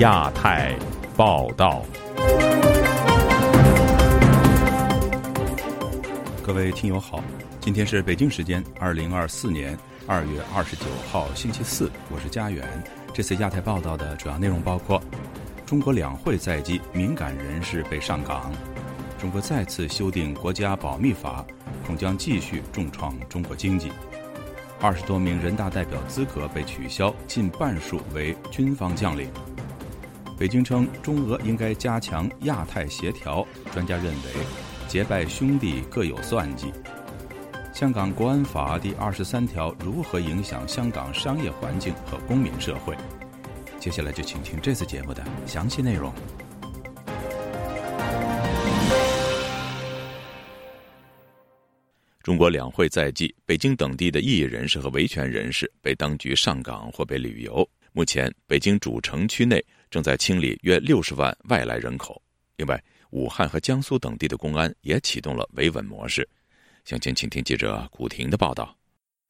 亚太报道，各位听友好，今天是北京时间二零二四年二月二十九号星期四，我是家园。这次亚太报道的主要内容包括：中国两会在即，敏感人士被上岗；中国再次修订国家保密法，恐将继续重创中国经济。二十多名人大代表资格被取消，近半数为军方将领。北京称中俄应该加强亚太协调，专家认为结拜兄弟各有算计。香港国安法第二十三条如何影响香港商业环境和公民社会？接下来就请听这次节目的详细内容。中国两会在即，北京等地的异议人士和维权人士被当局上岗或被旅游。目前，北京主城区内正在清理约六十万外来人口。另外，武汉和江苏等地的公安也启动了维稳模式。详情，请听记者古婷的报道。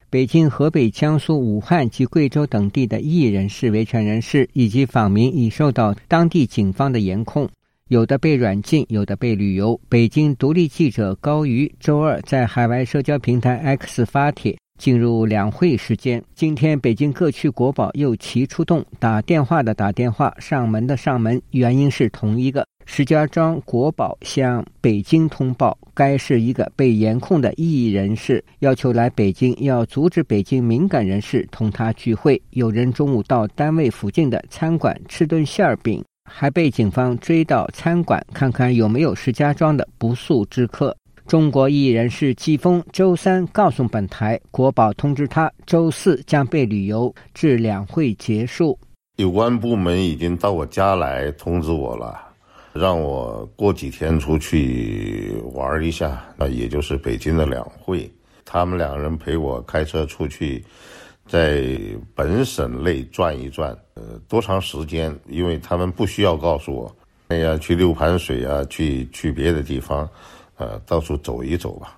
北京、河北、江苏、武汉及贵州等地的异议人士、维权人士以及访民已受到当地警方的严控。有的被软禁，有的被旅游。北京独立记者高瑜周二在海外社交平台 X 发帖，进入两会时间。今天北京各区国保又齐出动，打电话的打电话，上门的上门，原因是同一个。石家庄国保向北京通报，该是一个被严控的异议人士，要求来北京，要阻止北京敏感人士同他聚会。有人中午到单位附近的餐馆吃顿馅儿饼。还被警方追到餐馆，看看有没有石家庄的不速之客。中国艺人士季风周三告诉本台，国宝通知他周四将被旅游至两会结束。有关部门已经到我家来通知我了，让我过几天出去玩一下，那也就是北京的两会。他们两人陪我开车出去。在本省内转一转，呃，多长时间？因为他们不需要告诉我，哎呀去六盘水啊，去去别的地方，呃，到处走一走吧。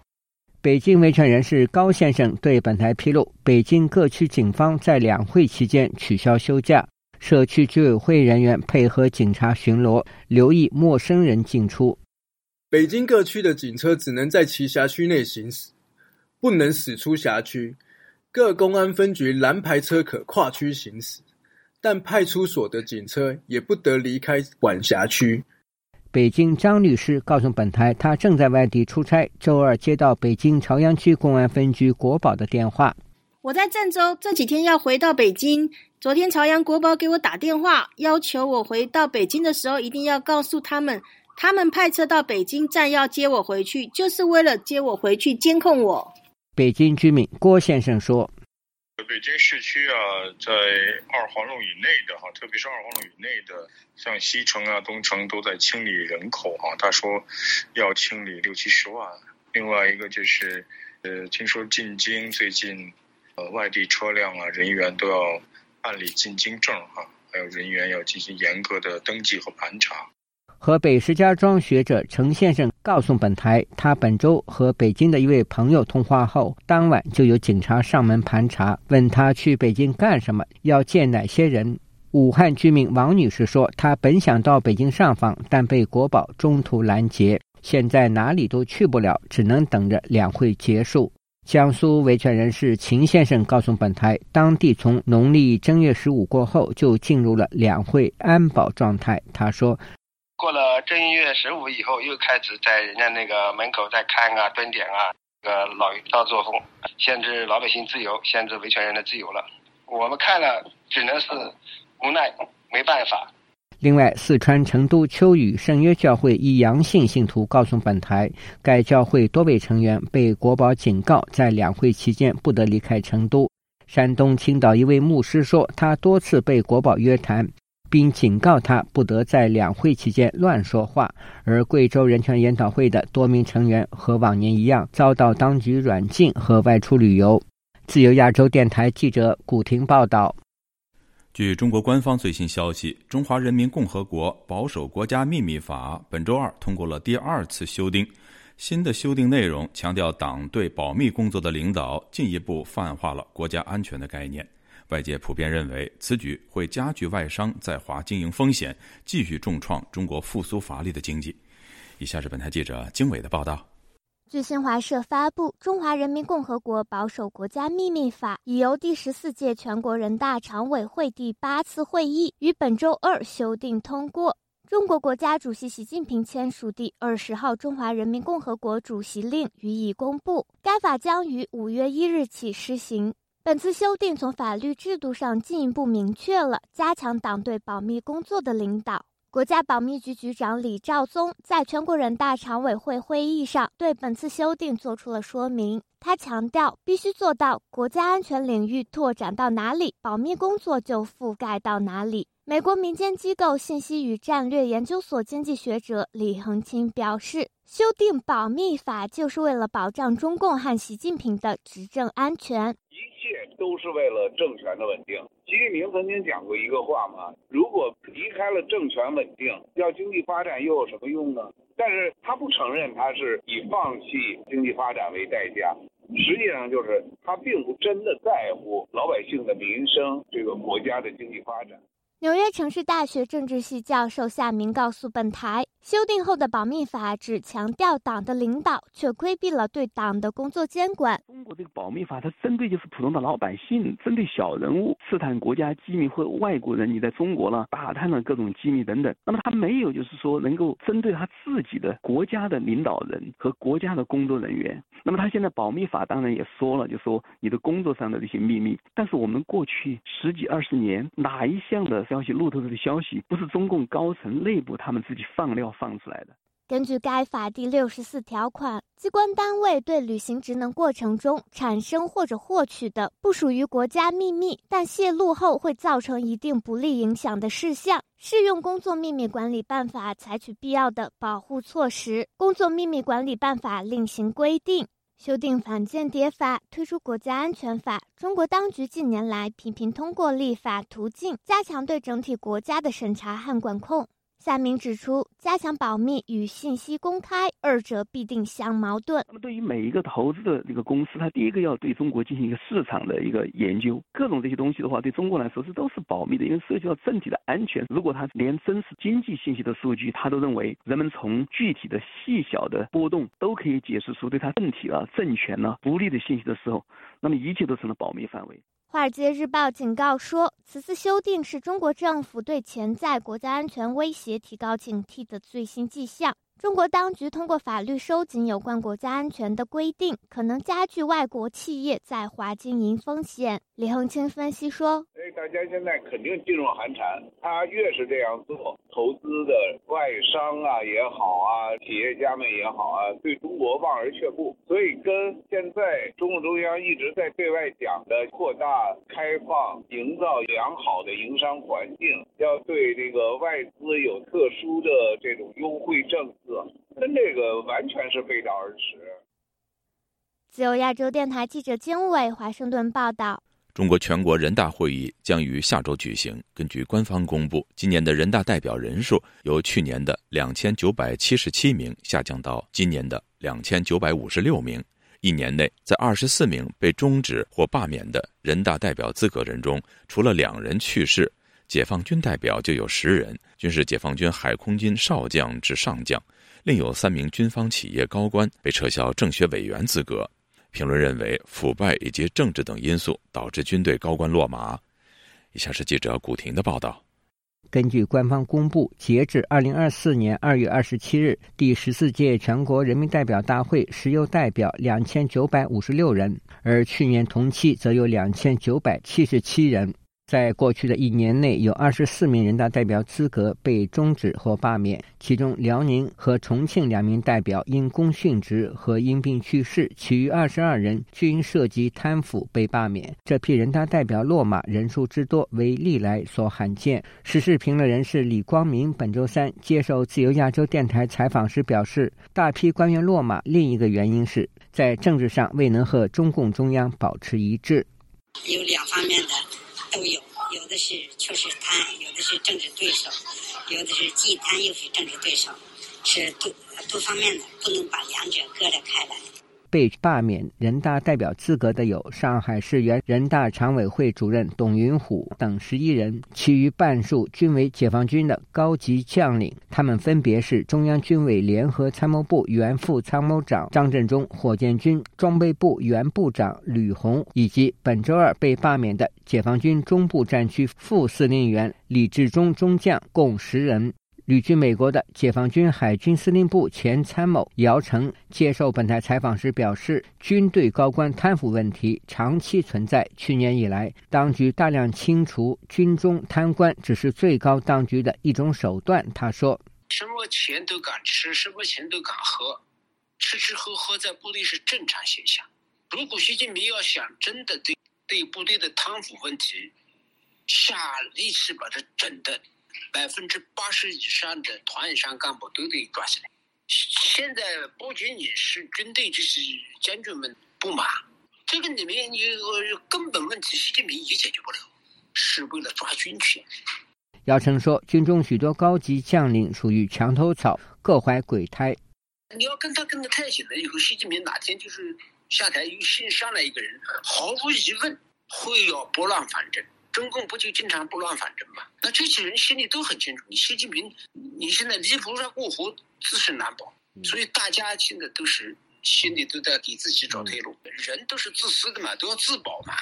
北京维权人士高先生对本台披露，北京各区警方在两会期间取消休假，社区居委会人员配合警察巡逻，留意陌生人进出。北京各区的警车只能在其辖区内行驶，不能驶出辖区。各公安分局蓝牌车可跨区行驶，但派出所的警车也不得离开管辖区。北京张律师告诉本台，他正在外地出差，周二接到北京朝阳区公安分局国保的电话。我在郑州，这几天要回到北京。昨天朝阳国保给我打电话，要求我回到北京的时候一定要告诉他们，他们派车到北京站要接我回去，就是为了接我回去监控我。北京居民郭先生说：“北京市区啊，在二环路以内的哈，特别是二环路以内的，像西城啊、东城都在清理人口哈。他说要清理六七十万。另外一个就是，呃，听说进京最近，呃，外地车辆啊、人员都要办理进京证哈，还有人员要进行严格的登记和盘查。”河北石家庄学者程先生告诉本台，他本周和北京的一位朋友通话后，当晚就有警察上门盘查，问他去北京干什么，要见哪些人。武汉居民王女士说，她本想到北京上访，但被国保中途拦截，现在哪里都去不了，只能等着两会结束。江苏维权人士秦先生告诉本台，当地从农历正月十五过后就进入了两会安保状态。他说。过了正月十五以后，又开始在人家那个门口在看啊、蹲点啊，这个老老作风，限制老百姓自由，限制维权人的自由了。我们看了，只能是无奈，没办法。另外，四川成都秋雨圣约教会一阳性信徒告诉本台，该教会多位成员被国保警告，在两会期间不得离开成都。山东青岛一位牧师说，他多次被国保约谈。并警告他不得在两会期间乱说话。而贵州人权研讨会的多名成员和往年一样遭到当局软禁和外出旅游。自由亚洲电台记者古婷报道。据中国官方最新消息，《中华人民共和国保守国家秘密法》本周二通过了第二次修订。新的修订内容强调党对保密工作的领导，进一步泛化了国家安全的概念。外界普遍认为，此举会加剧外商在华经营风险，继续重创中国复苏乏力的经济。以下是本台记者经纬的报道。据新华社发布，《中华人民共和国保守国家秘密法》已由第十四届全国人大常委会第八次会议于本周二修订通过。中国国家主席习近平签署第二十号《中华人民共和国主席令》予以公布。该法将于五月一日起施行。本次修订从法律制度上进一步明确了加强党对保密工作的领导。国家保密局局长李兆宗在全国人大常委会会议上对本次修订作出了说明。他强调，必须做到国家安全领域拓展到哪里，保密工作就覆盖到哪里。美国民间机构信息与战略研究所经济学者李恒清表示，修订保密法就是为了保障中共和习近平的执政安全。一切都是为了政权的稳定。习近平曾经讲过一个话嘛，如果离开了政权稳定，要经济发展又有什么用呢？但是他不承认他是以放弃经济发展为代价，实际上就是他并不真的在乎老百姓的民生，这个国家的经济发展。纽约城市大学政治系教授夏明告诉本台，修订后的保密法只强调党的领导，却规避了对党的工作监管。中国这个保密法，它针对就是普通的老百姓，针对小人物刺探国家机密或外国人，你在中国呢打探了各种机密等等。那么他没有就是说能够针对他自己的国家的领导人和国家的工作人员。那么他现在保密法当然也说了，就说你的工作上的这些秘密。但是我们过去十几二十年哪一项的？消息路透的消息不是中共高层内部他们自己放料放出来的。根据该法第六十四条款，机关单位对履行职能过程中产生或者获取的不属于国家秘密，但泄露后会造成一定不利影响的事项，适用《工作秘密管理办法》采取必要的保护措施。《工作秘密管理办法》另行规定。修订反间谍法，推出国家安全法。中国当局近年来频频通过立法途径，加强对整体国家的审查和管控。夏明指出，加强保密与信息公开二者必定相矛盾。那么，对于每一个投资的这个公司，它第一个要对中国进行一个市场的一个研究，各种这些东西的话，对中国来说是都是保密的，因为涉及到政体的安全。如果他连真实经济信息的数据，他都认为人们从具体的细小的波动都可以解释出对他政体啊、政权呢不利的信息的时候，那么一切都成了保密范围。《华尔街日报》警告说，此次修订是中国政府对潜在国家安全威胁提高警惕的最新迹象。中国当局通过法律收紧有关国家安全的规定，可能加剧外国企业在华经营风险。李恒清分析说：“哎大家现在肯定噤若寒蝉。他越是这样做，投资的外商啊也好啊，企业家们也好啊，对中国望而却步。所以跟现在中共中央一直在对外讲的扩大开放、营造良好的营商环境，要对这个外资有特殊的这种优惠政策。”跟这个完全是背道而驰。自由亚洲电台记者经纬华盛顿报道：中国全国人大会议将于下周举行。根据官方公布，今年的人大代表人数由去年的两千九百七十七名下降到今年的两千九百五十六名。一年内，在二十四名被终止或罢免的人大代表资格人中，除了两人去世。解放军代表就有十人，均是解放军海空军少将至上将，另有三名军方企业高官被撤销政协委员资格。评论认为，腐败以及政治等因素导致军队高官落马。以下是记者古婷的报道。根据官方公布，截至二零二四年二月二十七日，第十四届全国人民代表大会实有代表两千九百五十六人，而去年同期则有两千九百七十七人。在过去的一年内，有二十四名人大代表资格被终止或罢免，其中辽宁和重庆两名代表因公殉职和因病去世，其余二十二人均涉及贪腐被罢免。这批人大代表落马人数之多为历来所罕见。时事评论人士李光明本周三接受自由亚洲电台采访时表示，大批官员落马另一个原因是在政治上未能和中共中央保持一致。有两方面的。都有，有的是确实贪，有的是政治对手，有的是既贪又是政治对手，是多多方面的，不能把两者割得开来。被罢免人大代表资格的有上海市原人大常委会主任董云虎等十一人，其余半数均为解放军的高级将领。他们分别是中央军委联合参谋部原副参谋长张振中、火箭军装备部原部长吕红，以及本周二被罢免的解放军中部战区副司令员李志忠中将，共十人。旅居美国的解放军海军司令部前参谋姚成接受本台采访时表示，军队高官贪腐问题长期存在。去年以来，当局大量清除军中贪官，只是最高当局的一种手段。他说：“什么钱都敢吃，什么钱都敢喝，吃吃喝喝在部队是正常现象。如果习近平要想真的对对部队的贪腐问题下力气把它整的。”百分之八十以上的团以上干部都得抓起来。现在不仅仅是军队，就是将军们不满，这个里面有个根本问题，习近平也解决不了，是为了抓军权。姚晨说，军中许多高级将领属于墙头草，各怀鬼胎。你要跟他跟的太紧了，以后习近平哪天就是下台又新上来一个人，毫无疑问会要拨乱反正。中共不就经常拨乱反正吗？那这些人心里都很清楚，你习近平，你现在离菩萨过河，自身难保。所以大家现在都是心里都在给自己找退路。人都是自私的嘛，都要自保嘛。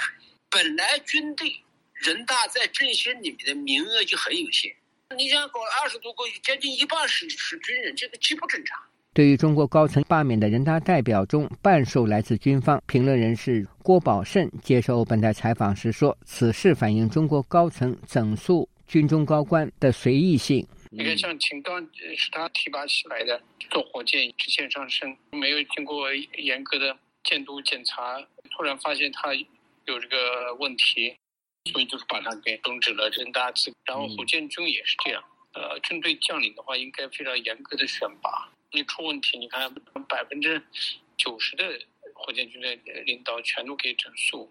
本来军队人大在政协里面的名额就很有限，你想搞二十多个，将近一半是是军人，这个极不正常。对于中国高层罢免的人大代表中，半数来自军方。评论人士郭宝胜接受本台采访时说：“此事反映中国高层整肃军中高官的随意性。你看，像秦刚是他提拔起来的，坐火箭直线上升，没有经过严格的监督检查，突然发现他有这个问题，所以就是把他给终止了人大资格。然后火箭军也是这样，呃，军队将领的话应该非常严格的选拔。”你出问题，你看百分之九十的火箭军的领导全都给整肃。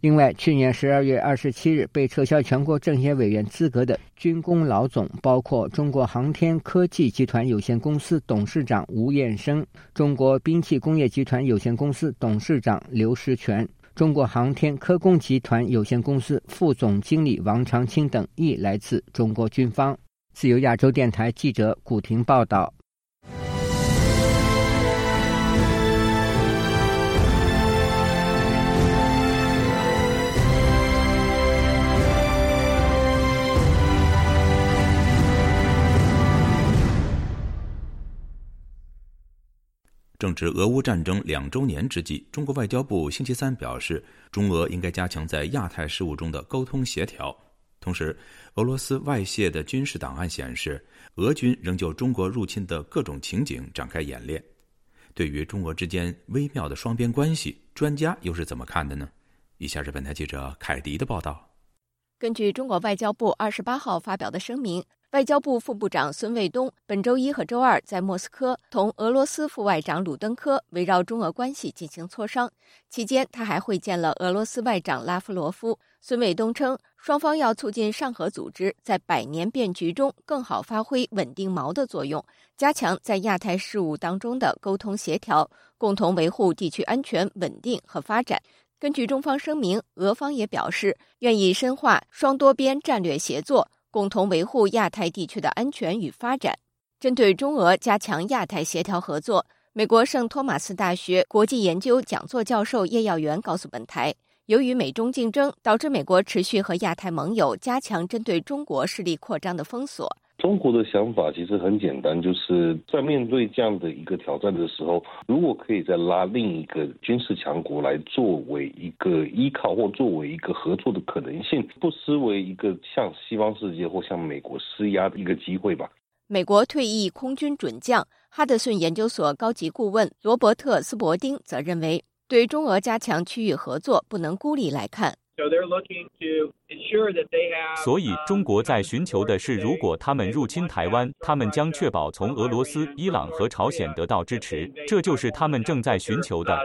另外，去年十二月二十七日被撤销全国政协委员资格的军工老总，包括中国航天科技集团有限公司董事长吴彦生、中国兵器工业集团有限公司董事长刘石全、中国航天科工集团有限公司副总经理王长青等，亦来自中国军方。自由亚洲电台记者古婷报道。正值俄乌战争两周年之际，中国外交部星期三表示，中俄应该加强在亚太事务中的沟通协调。同时，俄罗斯外泄的军事档案显示，俄军仍就中国入侵的各种情景展开演练。对于中俄之间微妙的双边关系，专家又是怎么看的呢？以下是本台记者凯迪的报道。根据中国外交部二十八号发表的声明。外交部副部长孙卫东本周一和周二在莫斯科同俄罗斯副外长鲁登科围绕中俄关系进行磋商，期间他还会见了俄罗斯外长拉夫罗夫。孙卫东称，双方要促进上合组织在百年变局中更好发挥稳定锚的作用，加强在亚太事务当中的沟通协调，共同维护地区安全、稳定和发展。根据中方声明，俄方也表示愿意深化双多边战略协作。共同维护亚太地区的安全与发展。针对中俄加强亚太协调合作，美国圣托马斯大学国际研究讲座教授叶耀元告诉本台，由于美中竞争，导致美国持续和亚太盟友加强针对中国势力扩张的封锁。中国的想法其实很简单，就是在面对这样的一个挑战的时候，如果可以再拉另一个军事强国来作为一个依靠或作为一个合作的可能性，不失为一个向西方世界或向美国施压的一个机会吧。美国退役空军准将哈德逊研究所高级顾问罗伯特斯伯丁则认为，对中俄加强区域合作不能孤立来看。所以，中国在寻求的是，如果他们入侵台湾，他们将确保从俄罗斯、伊朗和朝鲜得到支持，这就是他们正在寻求的。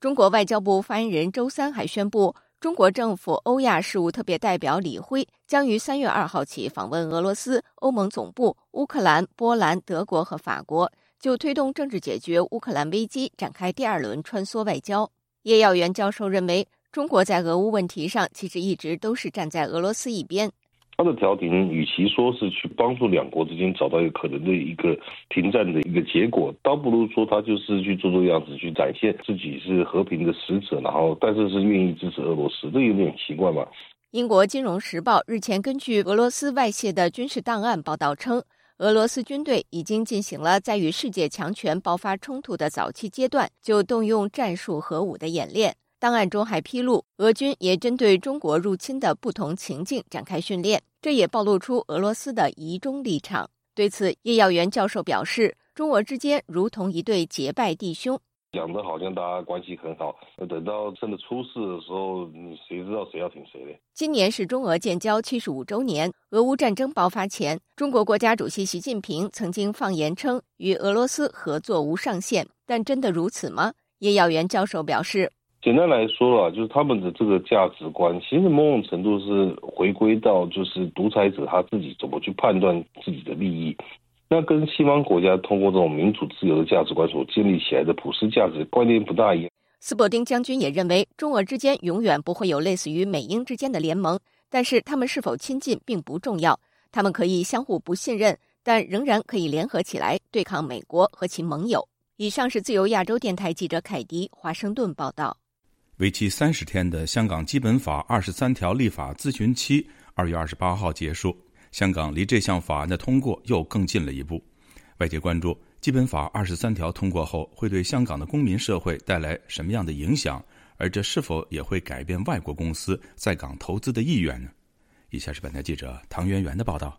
中国外交部发言人周三还宣布，中国政府欧亚事务特别代表李辉将于三月二号起访问俄罗斯、欧盟总部、乌克兰、波兰、德国和法国。就推动政治解决乌克兰危机展开第二轮穿梭外交。叶耀元教授认为，中国在俄乌问题上其实一直都是站在俄罗斯一边。他的调停，与其说是去帮助两国之间找到一个可能的一个停战的一个结果，倒不如说他就是去做做样子，去展现自己是和平的使者，然后但是是愿意支持俄罗斯，这有点奇怪嘛。英国金融时报日前根据俄罗斯外泄的军事档案报道称，俄罗斯军队已经进行了在与世界强权爆发冲突的早期阶段就动用战术核武的演练。档案中还披露，俄军也针对中国入侵的不同情境展开训练，这也暴露出俄罗斯的疑中立场。对此，叶耀元教授表示，中俄之间如同一对结拜弟兄，讲的好像大家关系很好，等到真的出事的时候，你谁知道谁要挺谁嘞？今年是中俄建交七十五周年，俄乌战争爆发前，中国国家主席习近平曾经放言称与俄罗斯合作无上限，但真的如此吗？叶耀元教授表示。简单来说了，就是他们的这个价值观，其实某种程度是回归到就是独裁者他自己怎么去判断自己的利益。那跟西方国家通过这种民主自由的价值观所建立起来的普世价值观念不大一样。斯伯丁将军也认为，中俄之间永远不会有类似于美英之间的联盟，但是他们是否亲近并不重要，他们可以相互不信任，但仍然可以联合起来对抗美国和其盟友。以上是自由亚洲电台记者凯迪华盛顿报道。为期三十天的香港基本法二十三条立法咨询期，二月二十八号结束。香港离这项法案的通过又更近了一步。外界关注基本法二十三条通过后会对香港的公民社会带来什么样的影响，而这是否也会改变外国公司在港投资的意愿呢？以下是本台记者唐媛媛的报道。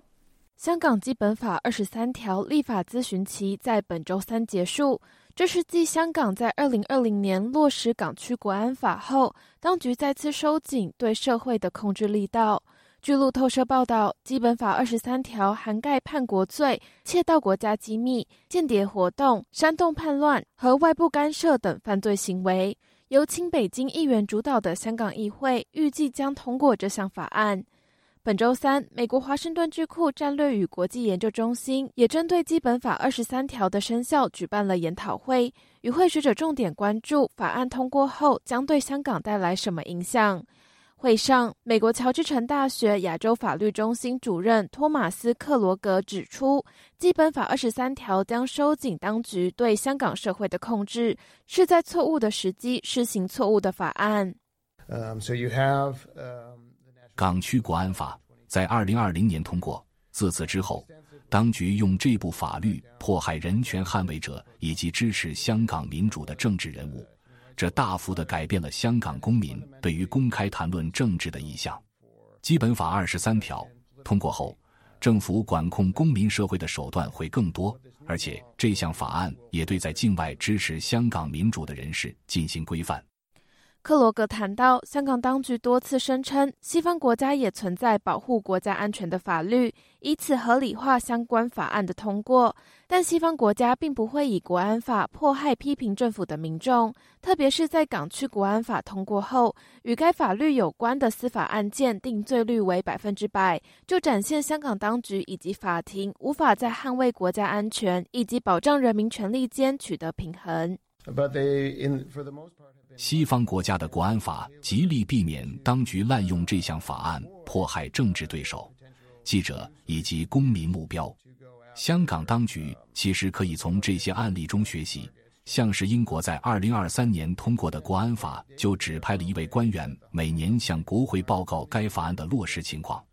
香港基本法二十三条立法咨询期在本周三结束。这是继香港在二零二零年落实港区国安法后，当局再次收紧对社会的控制力道。据路透社报道，基本法二十三条涵盖叛国罪、窃盗国家机密、间谍活动、煽动叛乱和外部干涉等犯罪行为。由亲北京议员主导的香港议会预计将通过这项法案。本周三，美国华盛顿智库战略与国际研究中心也针对基本法二十三条的生效举办了研讨会，与会学者重点关注法案通过后将对香港带来什么影响。会上，美国乔治城大学亚洲法律中心主任托马斯·克罗格指出，基本法二十三条将收紧当局对香港社会的控制，是在错误的时机施行错误的法案。So you have. 港区国安法在二零二零年通过，自此之后，当局用这部法律迫害人权捍卫者以及支持香港民主的政治人物，这大幅的改变了香港公民对于公开谈论政治的意向。基本法二十三条通过后，政府管控公民社会的手段会更多，而且这项法案也对在境外支持香港民主的人士进行规范。克罗格谈到，香港当局多次声称，西方国家也存在保护国家安全的法律，以此合理化相关法案的通过。但西方国家并不会以国安法迫害批评政府的民众，特别是在港区国安法通过后，与该法律有关的司法案件定罪率为百分之百，就展现香港当局以及法庭无法在捍卫国家安全以及保障人民权利间取得平衡。西方国家的国安法极力避免当局滥用这项法案迫害政治对手、记者以及公民目标。香港当局其实可以从这些案例中学习，像是英国在二零二三年通过的国安法，就指派了一位官员每年向国会报告该法案的落实情况。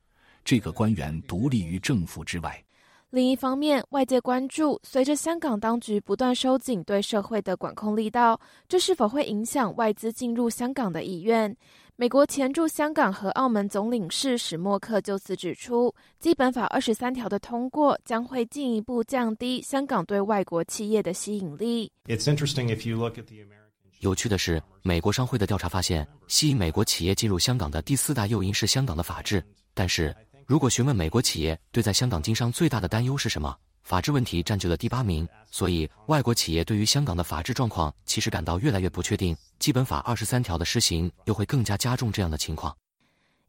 这个官员独立于政府之外。另一方面，外界关注，随着香港当局不断收紧对社会的管控力道，这是否会影响外资进入香港的意愿？美国前驻香港和澳门总领事史默克就此指出，基本法二十三条的通过将会进一步降低香港对外国企业的吸引力。有趣的是，美国商会的调查发现，吸引美国企业进入香港的第四大诱因是香港的法治，但是。如果询问美国企业对在香港经商最大的担忧是什么，法治问题占据了第八名。所以，外国企业对于香港的法治状况其实感到越来越不确定。基本法二十三条的施行又会更加加重这样的情况。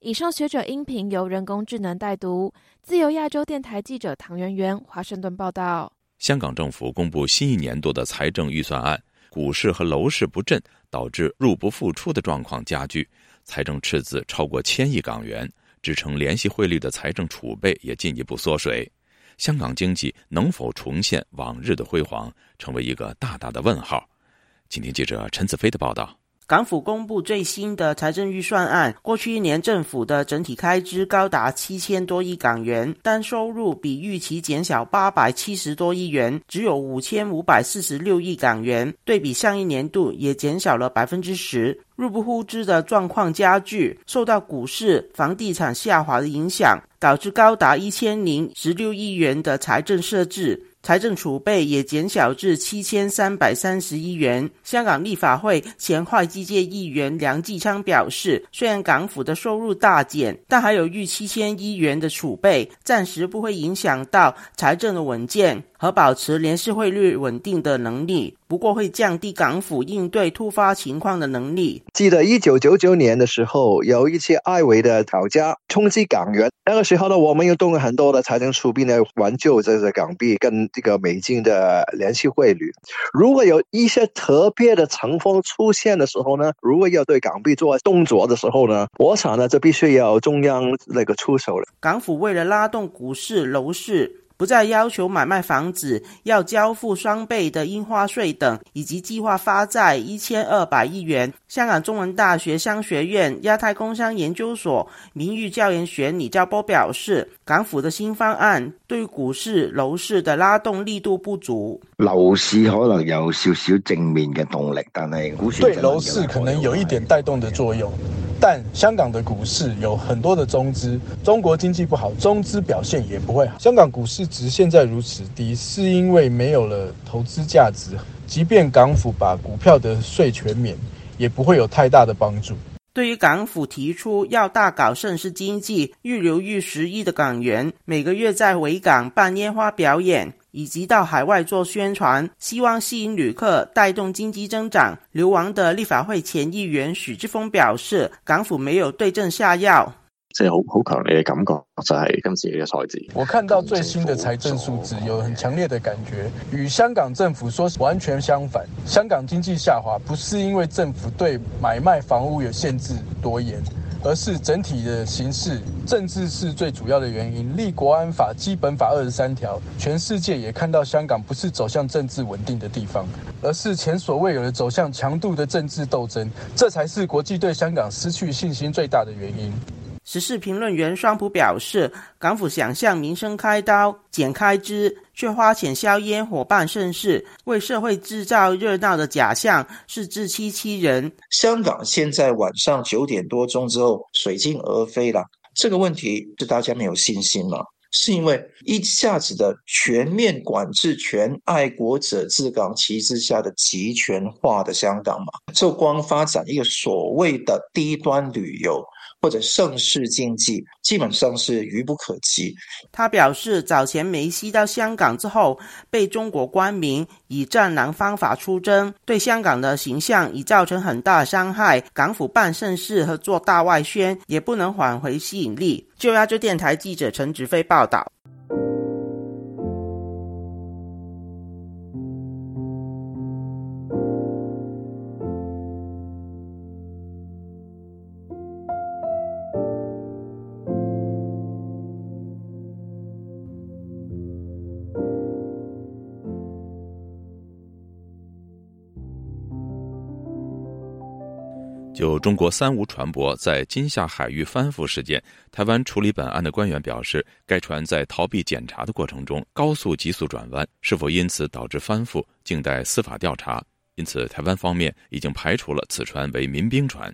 以上学者音频由人工智能代读，自由亚洲电台记者唐媛媛华盛顿报道。香港政府公布新一年度的财政预算案，股市和楼市不振，导致入不敷出的状况加剧，财政赤字超过千亿港元，支撑联系汇率的财政储备也进一步缩水。香港经济能否重现往日的辉煌，成为一个大大的问号。请听记者陈子飞的报道。港府公布最新的财政预算案，过去一年政府的整体开支高达七千多亿港元，但收入比预期减少八百七十多亿元，只有五千五百四十六亿港元，对比上一年度也减少了百分之十。入不敷支的状况加剧，受到股市、房地产下滑的影响，导致高达一千零十六亿元的财政设置。财政储备也减小至七千三百三十亿元。香港立法会前会计界议员梁继昌表示，虽然港府的收入大减，但还有逾七千亿元的储备，暂时不会影响到财政的稳健和保持联系汇率稳定的能力。不过会降低港府应对突发情况的能力。记得一九九九年的时候，有一些外围的吵架冲击港元，那个时候呢，我们又动了很多的财政储备来挽救这个港币跟这个美金的联系汇率。如果有一些特别的情况出现的时候呢，如果要对港币做动作的时候呢，我想呢，这必须要中央那个出手了。港府为了拉动股市、楼市。不再要求买卖房子要交付双倍的印花税等，以及计划发债一千二百亿元。香港中文大学商学院亚太工商研究所名誉教研员李兆波表示，港府的新方案对股市、楼市的拉动力度不足。楼市可能有少少正面嘅动力，但系股市对楼市可能有一点带动的作用。但香港的股市有很多的中资，中国经济不好，中资表现也不会好。香港股市值现在如此低，是因为没有了投资价值。即便港府把股票的税全免，也不会有太大的帮助。对于港府提出要大搞盛世经济，预留逾十亿的港元，每个月在维港办烟花表演。以及到海外做宣传，希望吸引旅客，带动经济增长。流亡的立法会前议员许志峰表示，港府没有对症下药，即系好好强烈嘅感觉，就系今次嘅财字。我看到最新的财政数字，有很强烈的感觉，与香港政府说完全相反。香港经济下滑，不是因为政府对买卖房屋有限制多严。而是整体的形势，政治是最主要的原因。立国安法、基本法二十三条，全世界也看到香港不是走向政治稳定的地方，而是前所未有的走向强度的政治斗争，这才是国际对香港失去信心最大的原因。时事评论员双普表示，港府想向民生开刀、减开支，却花钱消烟火办盛事，为社会制造热闹的假象，是自欺欺人。香港现在晚上九点多钟之后水尽而飞了，这个问题是大家没有信心吗？是因为一下子的全面管制全、爱国者治港旗帜下的集权化的香港嘛？就光发展一个所谓的低端旅游。或者盛世经济基本上是愚不可及。他表示，早前梅西到香港之后，被中国官民以战狼方法出征，对香港的形象已造成很大伤害。港府办盛世和做大外宣，也不能挽回吸引力。就亚洲电台记者陈植飞报道。就中国三无船舶在金厦海域翻覆事件，台湾处理本案的官员表示，该船在逃避检查的过程中高速急速转弯，是否因此导致翻覆，静待司法调查。因此，台湾方面已经排除了此船为民兵船。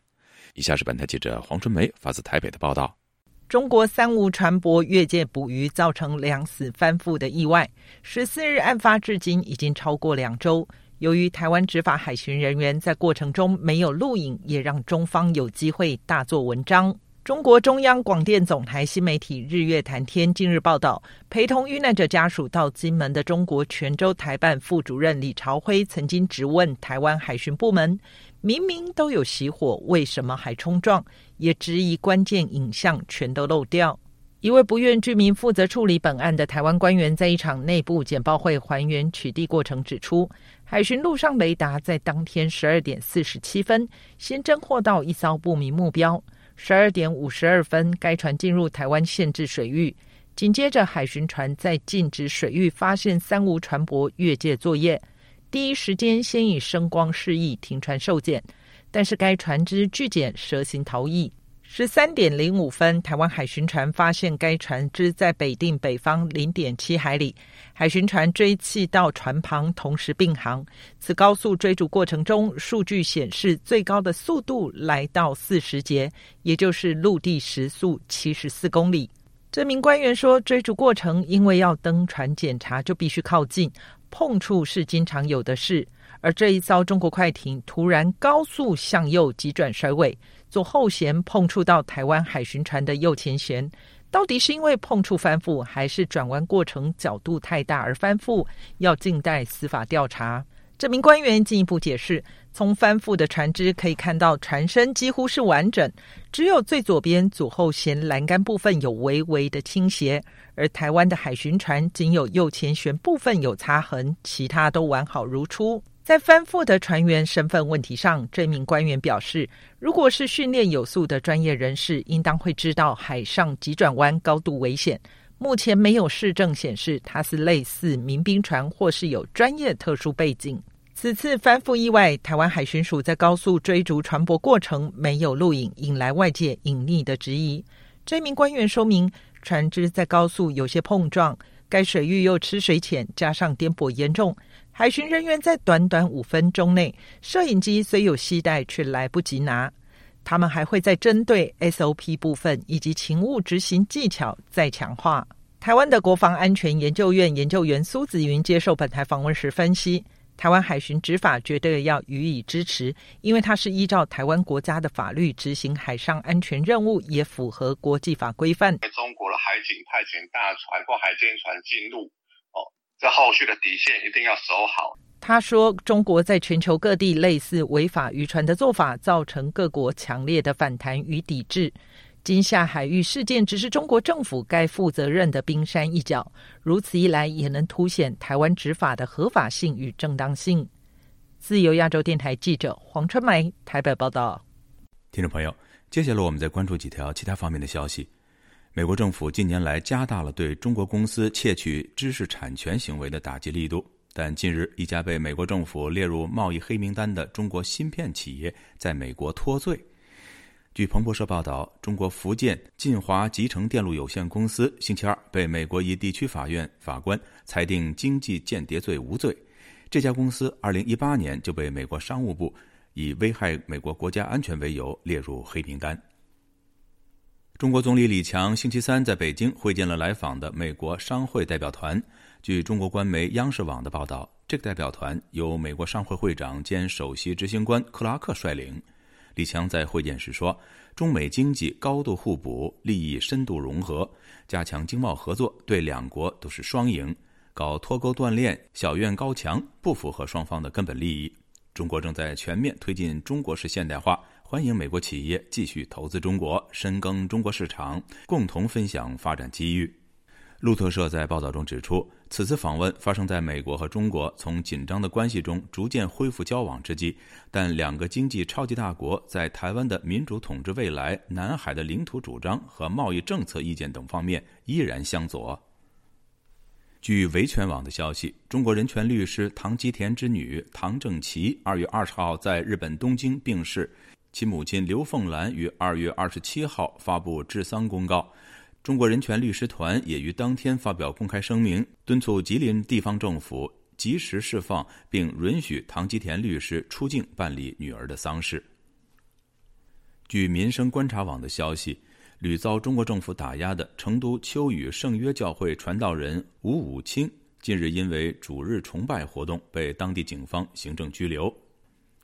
以下是本台记者黄春梅发自台北的报道：中国三无船舶越界捕鱼，造成两死翻覆的意外。十四日案发至今已经超过两周。由于台湾执法海巡人员在过程中没有录影，也让中方有机会大做文章。中国中央广电总台新媒体日月谈天近日报道，陪同遇难者家属到金门的中国泉州台办副主任李朝辉曾经质问台湾海巡部门：明明都有熄火，为什么还冲撞？也质疑关键影像全都漏掉。一位不愿居民负责处理本案的台湾官员，在一场内部简报会还原取缔过程，指出海巡陆上雷达在当天十二点四十七分先侦获到一艘不明目标，十二点五十二分该船进入台湾限制水域，紧接着海巡船在禁止水域发现三无船舶越界作业，第一时间先以声光示意停船受检，但是该船只拒检蛇行逃逸。十三点零五分，台湾海巡船发现该船只在北定北方零点七海里，海巡船追气到船旁，同时并航。此高速追逐过程中，数据显示最高的速度来到四十节，也就是陆地时速七十四公里。这名官员说，追逐过程因为要登船检查，就必须靠近，碰触是经常有的事。而这一艘中国快艇突然高速向右急转甩尾。左后舷碰触到台湾海巡船的右前舷，到底是因为碰触翻覆，还是转弯过程角度太大而翻覆？要静待司法调查。这名官员进一步解释，从翻覆的船只可以看到，船身几乎是完整，只有最左边左后舷栏杆部分有微微的倾斜，而台湾的海巡船仅有右前舷部分有擦痕，其他都完好如初。在翻覆的船员身份问题上，这名官员表示，如果是训练有素的专业人士，应当会知道海上急转弯高度危险。目前没有市证显示它是类似民兵船或是有专业特殊背景。此次翻覆意外，台湾海巡署在高速追逐船舶过程没有录影，引来外界隐匿的质疑。这名官员说明，船只在高速有些碰撞，该水域又吃水浅，加上颠簸严重。海巡人员在短短五分钟内，摄影机虽有携带，却来不及拿。他们还会在针对 SOP 部分以及勤务执行技巧再强化。台湾的国防安全研究院研究员苏子云接受本台访问时分析，台湾海巡执法绝对要予以支持，因为它是依照台湾国家的法律执行海上安全任务，也符合国际法规范。中国的海警派遣大船或海监船进入。这后续的底线一定要守好。他说：“中国在全球各地类似违法渔船的做法，造成各国强烈的反弹与抵制。今夏海域事件只是中国政府该负责任的冰山一角，如此一来，也能凸显台湾执法的合法性与正当性。”自由亚洲电台记者黄春梅台北报道。听众朋友，接下来我们再关注几条其他方面的消息。美国政府近年来加大了对中国公司窃取知识产权行为的打击力度，但近日一家被美国政府列入贸易黑名单的中国芯片企业在美国脱罪。据彭博社报道，中国福建晋华集成电路有限公司星期二被美国一地区法院法官裁定经济间谍罪无罪。这家公司2018年就被美国商务部以危害美国国家安全为由列入黑名单。中国总理李强星期三在北京会见了来访的美国商会代表团。据中国官媒央视网的报道，这个代表团由美国商会会长兼首席执行官克拉克率领。李强在会见时说：“中美经济高度互补，利益深度融合，加强经贸合作对两国都是双赢。搞脱钩断链、小院高墙不符合双方的根本利益。中国正在全面推进中国式现代化。”欢迎美国企业继续投资中国，深耕中国市场，共同分享发展机遇。路透社在报道中指出，此次访问发生在美国和中国从紧张的关系中逐渐恢复交往之际，但两个经济超级大国在台湾的民主统治未来、南海的领土主张和贸易政策意见等方面依然相左。据维权网的消息，中国人权律师唐吉田之女唐正琪二月二十号在日本东京病逝。其母亲刘凤兰于二月二十七号发布治丧公告，中国人权律师团也于当天发表公开声明，敦促吉林地方政府及时释放并允许唐吉田律师出境办理女儿的丧事。据民生观察网的消息，屡遭中国政府打压的成都秋雨圣约教会传道人吴武清，近日因为主日崇拜活动被当地警方行政拘留。